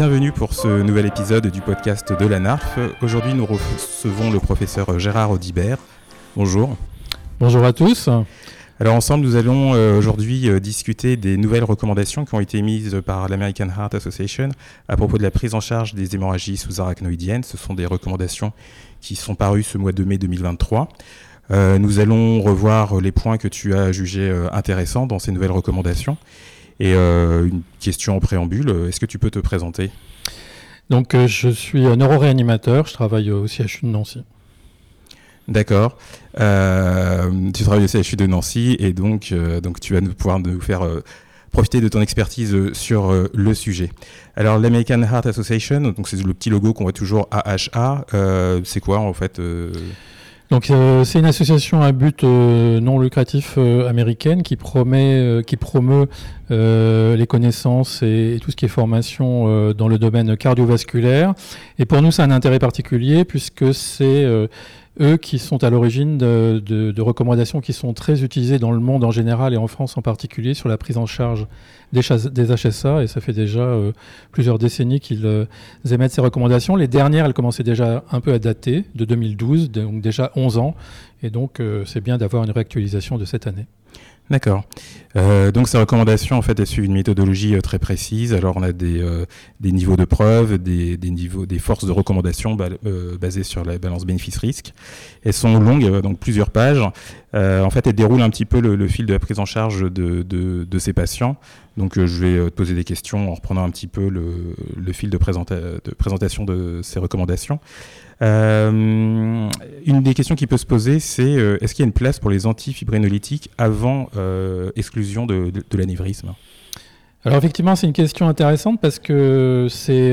bienvenue pour ce nouvel épisode du podcast de la NARF. Aujourd'hui, nous recevons le professeur Gérard Audibert. Bonjour. Bonjour à tous. Alors ensemble, nous allons euh, aujourd'hui euh, discuter des nouvelles recommandations qui ont été émises par l'American Heart Association à propos de la prise en charge des hémorragies sous-arachnoïdiennes. Ce sont des recommandations qui sont parues ce mois de mai 2023. Euh, nous allons revoir les points que tu as jugés intéressants dans ces nouvelles recommandations. Et une question en préambule, est-ce que tu peux te présenter? Donc je suis neuroréanimateur, je travaille au CHU de Nancy. D'accord. Euh, tu travailles au CHU de Nancy et donc, euh, donc tu vas nous, pouvoir nous faire euh, profiter de ton expertise sur le sujet. Alors l'American Heart Association, donc c'est le petit logo qu'on voit toujours AHA. c'est quoi en fait donc c'est une association à but non lucratif américaine qui promet, qui promeut les connaissances et, et, tout ce qui est formation dans le domaine cardiovasculaire. Et pour nous, c'est un intérêt particulier puisque c'est eux qui sont à l'origine de, recommandations qui sont très utilisées dans le monde en général et en France en particulier sur la prise en charge des, HSA. Et ça fait déjà euh, plusieurs décennies qu'ils euh, émettent ces recommandations. Les dernières, elles commençaient déjà un peu à dater, de 2012, donc déjà 11 ans. Et donc, euh, c'est bien d'avoir une réactualisation de cette année. D'accord. Euh, donc ces recommandations, en fait, elles suivent une méthodologie euh, très précise. Alors on a des, euh, des niveaux de preuve, des, des, niveaux, des forces de recommandation basées sur la balance bénéfice-risque. Elles sont longues, donc plusieurs pages. en fait, elles déroulent un petit peu le, fil de la prise en charge de, de, ces patients. Donc je vais te poser des questions en reprenant un petit peu le, le fil de, de présentation de ces recommandations. Une des questions qui peut se poser, c'est est-ce qu'il y a une place pour les antifibrinolytiques avant exclusion de, de, l'anévrisme Alors effectivement, c'est une question intéressante parce que c'est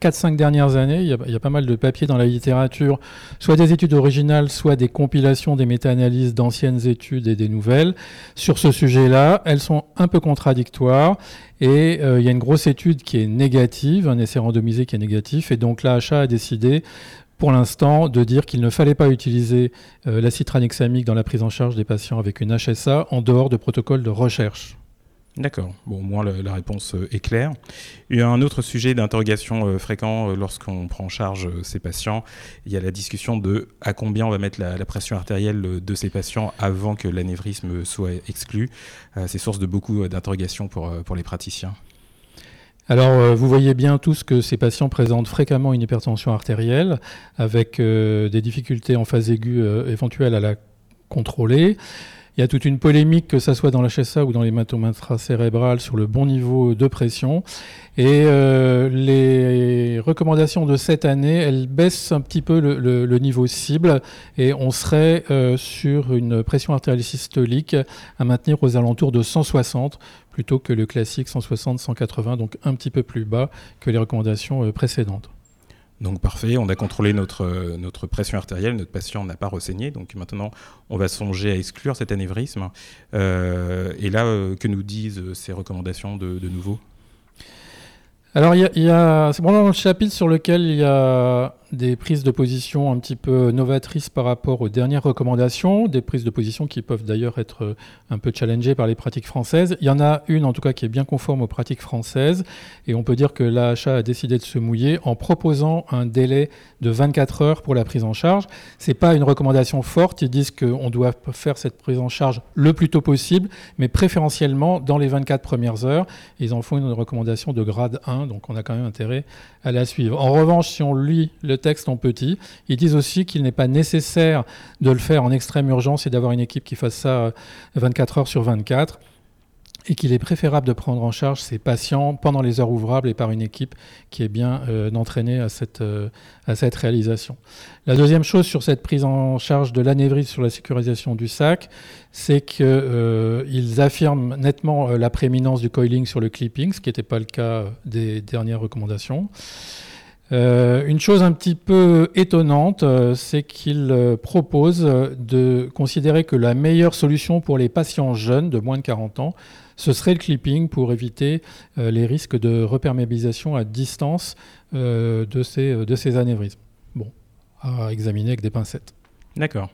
4-5 dernières années, il y, a, il y, a, pas mal de papiers dans la littérature, soit des études originales, soit des compilations des méta-analyses d'anciennes études et des nouvelles. Sur ce sujet-là, elles sont un peu contradictoires et il y a une grosse étude qui est négative, un essai randomisé qui est négatif, et donc l'AHA a décidé pour l'instant de dire qu'il ne fallait pas utiliser euh, l'acide tranexamique dans la prise en charge des patients avec une HSA en dehors de protocoles de recherche. D'accord. Au moins la, réponse euh, est claire. Il un autre sujet d'interrogation euh, fréquent lorsqu'on prend en charge ces patients. Il y a la discussion de à combien on va mettre la, pression artérielle de ces patients avant que l'anévrisme soit exclu. c'est source de beaucoup d'interrogations pour les praticiens. Alors, euh, vous voyez bien tous que ces patients présentent fréquemment une hypertension artérielle avec euh, des difficultés en phase aiguë euh, éventuelles à la contrôler. Il y a toute une polémique, que ce soit dans l'HSA ou dans l'hématome intracérébral, sur le bon niveau de pression. Et les recommandations de cette année, elles baissent un petit peu le, niveau cible et on serait sur une pression artérielle systolique à maintenir aux alentours de 160 plutôt que le classique 160-180, donc un petit peu plus bas que les recommandations euh, précédentes. Donc parfait, on a contrôlé notre, euh, notre pression artérielle, notre patient n'a pas ressaigné, donc maintenant on va songer à exclure cet anévrisme. Euh, et là, que nous disent ces recommandations de, nouveau? Alors, il y a, c'est dans le chapitre sur lequel il y a des prises de position un petit peu novatrices par rapport aux dernières recommandations, des prises de position qui peuvent d'ailleurs être un peu challengées par les pratiques françaises. Il y en a une en tout cas qui est bien conforme aux pratiques françaises et on peut dire que l'AHA a décidé de se mouiller en proposant un délai de 24 heures pour la prise en charge. C'est pas une recommandation forte, ils disent qu'on doit faire cette prise en charge le plus tôt possible, mais préférentiellement dans les 24 premières heures. Ils en font une recommandation de grade 1, donc on a quand même intérêt à la suivre. En revanche, si on lit le texte en petit. Ils disent aussi qu'il n'est pas nécessaire de le faire en extrême urgence et d'avoir une équipe qui fasse ça 24 euh, heures sur 24 et qu'il est préférable de prendre en charge ces patients pendant les heures ouvrables et par une équipe qui est bien euh, entraînée à cette, euh, à cette réalisation. La deuxième chose sur cette prise en charge de l'anévrisme sur la sécurisation du sac, c'est qu'ils affirment nettement la prééminence du coiling sur le clipping, ce qui n'était pas le cas des dernières recommandations. Euh, une chose un petit peu étonnante, euh, c'est qu'il euh, propose de considérer que la meilleure solution pour les patients jeunes de moins de 40 ans, ce serait le clipping pour éviter les risques de reperméabilisation à distance de, ces, de anévrismes. Bon, à examiner avec des pincettes. D'accord.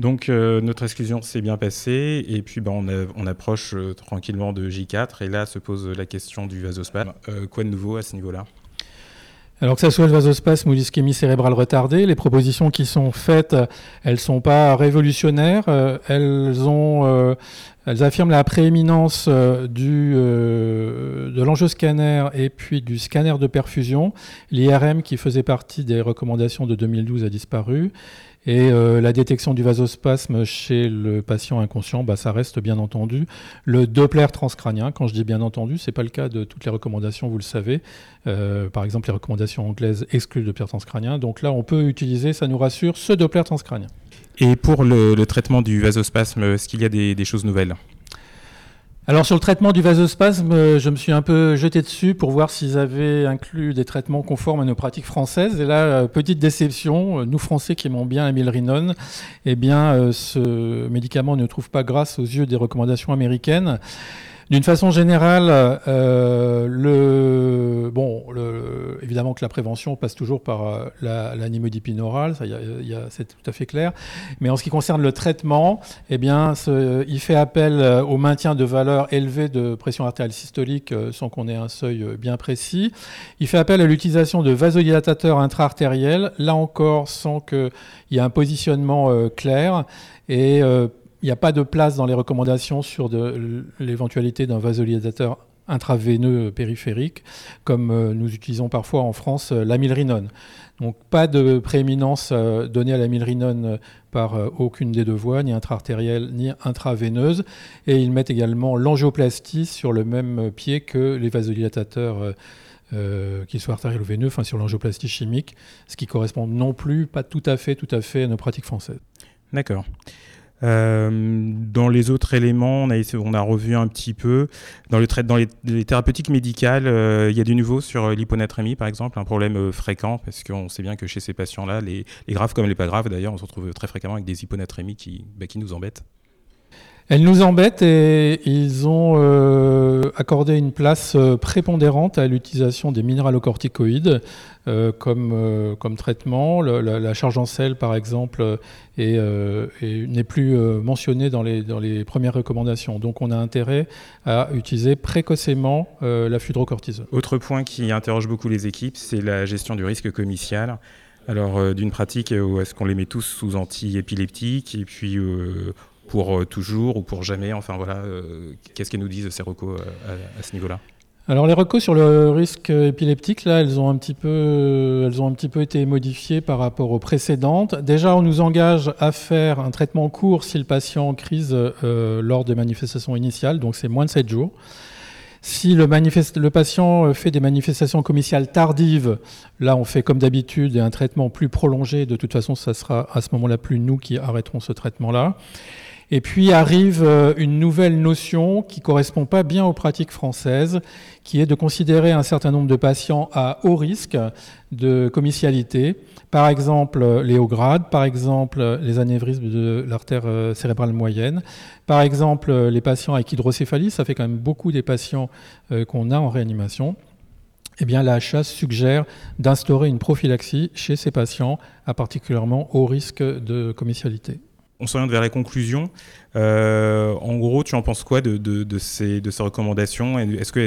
Donc notre exclusion s'est bien passée et puis ben, on, on, approche tranquillement de J4 et là se pose la question du vasospasme. quoi de nouveau à ce niveau-là? Alors que ça soit le vasospasme ou l'ischémie cérébrale retardée, les propositions qui sont faites, elles sont pas révolutionnaires. Euh, euh, elles affirment la prééminence euh, de l'enjeu scanner et puis du scanner de perfusion. L'IRM qui faisait partie des recommandations de 2012 a disparu. Et la détection du vasospasme chez le patient inconscient, bah, ça reste bien entendu le Doppler transcrânien. Quand je dis bien entendu, c'est pas le cas de toutes les recommandations, vous le savez. Par exemple, les recommandations anglaises excluent le Doppler transcrânien. Donc là, on peut utiliser, ça nous rassure, ce Doppler transcrânien. Et pour le, traitement du vasospasme, est-ce qu'il y a des choses nouvelles? Alors sur le traitement du vasospasme, euh, je me suis un peu jeté dessus pour voir s'ils avaient inclus des traitements conformes à nos pratiques françaises. Et là, euh, petite déception, euh, nous Français qui aimons bien la milrinone, eh bien ce médicament ne trouve pas grâce aux yeux des recommandations américaines. D'une façon générale, euh, bon, évidemment que la prévention passe toujours par euh, la, orale, ça, y a, c'est tout à fait clair. Mais en ce qui concerne le traitement, eh bien, il fait appel euh, au maintien de valeurs élevées de pression artérielle systolique euh, sans qu'on ait un seuil bien précis. Il fait appel à l'utilisation de vasodilatateurs intra-artériels, là encore sans qu'il y ait un positionnement clair. N'y a pas de place dans les recommandations sur l'éventualité d'un vasodilatateur intraveineux périphérique, comme euh, nous utilisons parfois en France euh, l'amilrinone. Donc pas de prééminence euh, donnée à l'amilrinone par aucune des deux voies, ni intra-artérielle ni intraveineuse. Et ils mettent également l'angioplastie sur le même pied que les vasodilatateurs. qu'ils soient artériels ou veineux, enfin sur l'angioplastie chimique, ce qui correspond non plus, pas tout à fait, tout à fait à nos pratiques françaises. D'accord. Euh, dans les autres éléments, on a, revu un petit peu. Dans, le dans les, thérapeutiques médicales, euh, il y a du nouveau sur euh, l'hyponatrémie, par exemple, un problème fréquent, parce qu'on sait bien que chez ces patients-là, les, graves comme les pas graves, d'ailleurs, on se retrouve très fréquemment avec des hyponatrémies qui, bah, qui nous embêtent. Elles nous embêtent et ils ont accordé une place prépondérante à l'utilisation des minéralocorticoïdes euh, comme, euh, comme traitement. la, charge en sel, par exemple, euh, n'est plus mentionnée dans les, dans les premières recommandations. Donc on a intérêt à utiliser précocement la fludrocortisone. Autre point qui interroge beaucoup les équipes, c'est la gestion du risque commercial. Alors d'une pratique où est-ce qu'on les met tous sous anti-épileptiques et puis pour toujours ou pour jamais Enfin voilà, qu'est-ce qu'elles nous disent ces recos à ce niveau-là? Alors les recos sur le risque épileptique, là, elles ont un petit peu, elles ont un petit peu été modifiées par rapport aux précédentes. Déjà, on nous engage à faire un traitement court si le patient en crise euh, lors des manifestations initiales, donc c'est moins de 7 jours. Si le, le, patient fait des manifestations commerciales tardives, là on fait comme d'habitude un traitement plus prolongé. De toute façon, ça sera à ce moment-là plus nous qui arrêterons ce traitement-là. Et puis arrive euh, une nouvelle notion qui correspond pas bien aux pratiques françaises, qui est de considérer un certain nombre de patients à haut risque de commercialité, par exemple les hauts grades, par exemple les anévrismes de l'artère euh, cérébrale moyenne, par exemple les patients avec hydrocéphalie, ça fait quand même beaucoup des patients euh, qu'on a en réanimation. Eh bien, la HAS suggère d'instaurer une prophylaxie chez ces patients à particulièrement haut risque de commercialité on s'oriente vers la conclusion. Euh, en gros, tu en penses quoi de, ces, de ces, recommandations Est-ce qu'elles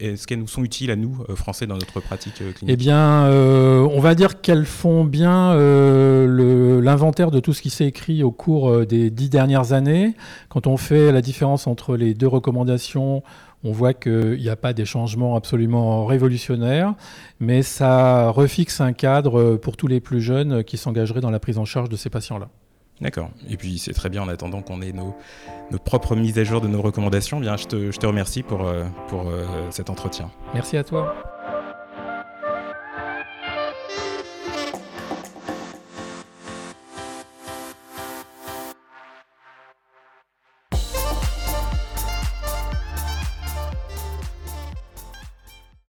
est nous sont utiles à nous, euh, Français, dans notre pratique euh, clinique Eh bien, on va dire qu'elles font bien l'inventaire de tout ce qui s'est écrit au cours des dix dernières années. Quand on fait la différence entre les deux recommandations, on voit qu'il n'y a pas des changements absolument révolutionnaires, mais ça refixe un cadre pour tous les plus jeunes qui s'engageraient dans la prise en charge de ces patients-là. D'accord. Et puis c'est très bien en attendant qu'on ait nos, propres mises à jour de nos recommandations. Bien, je te, remercie pour, euh, pour euh, cet entretien. Merci à toi.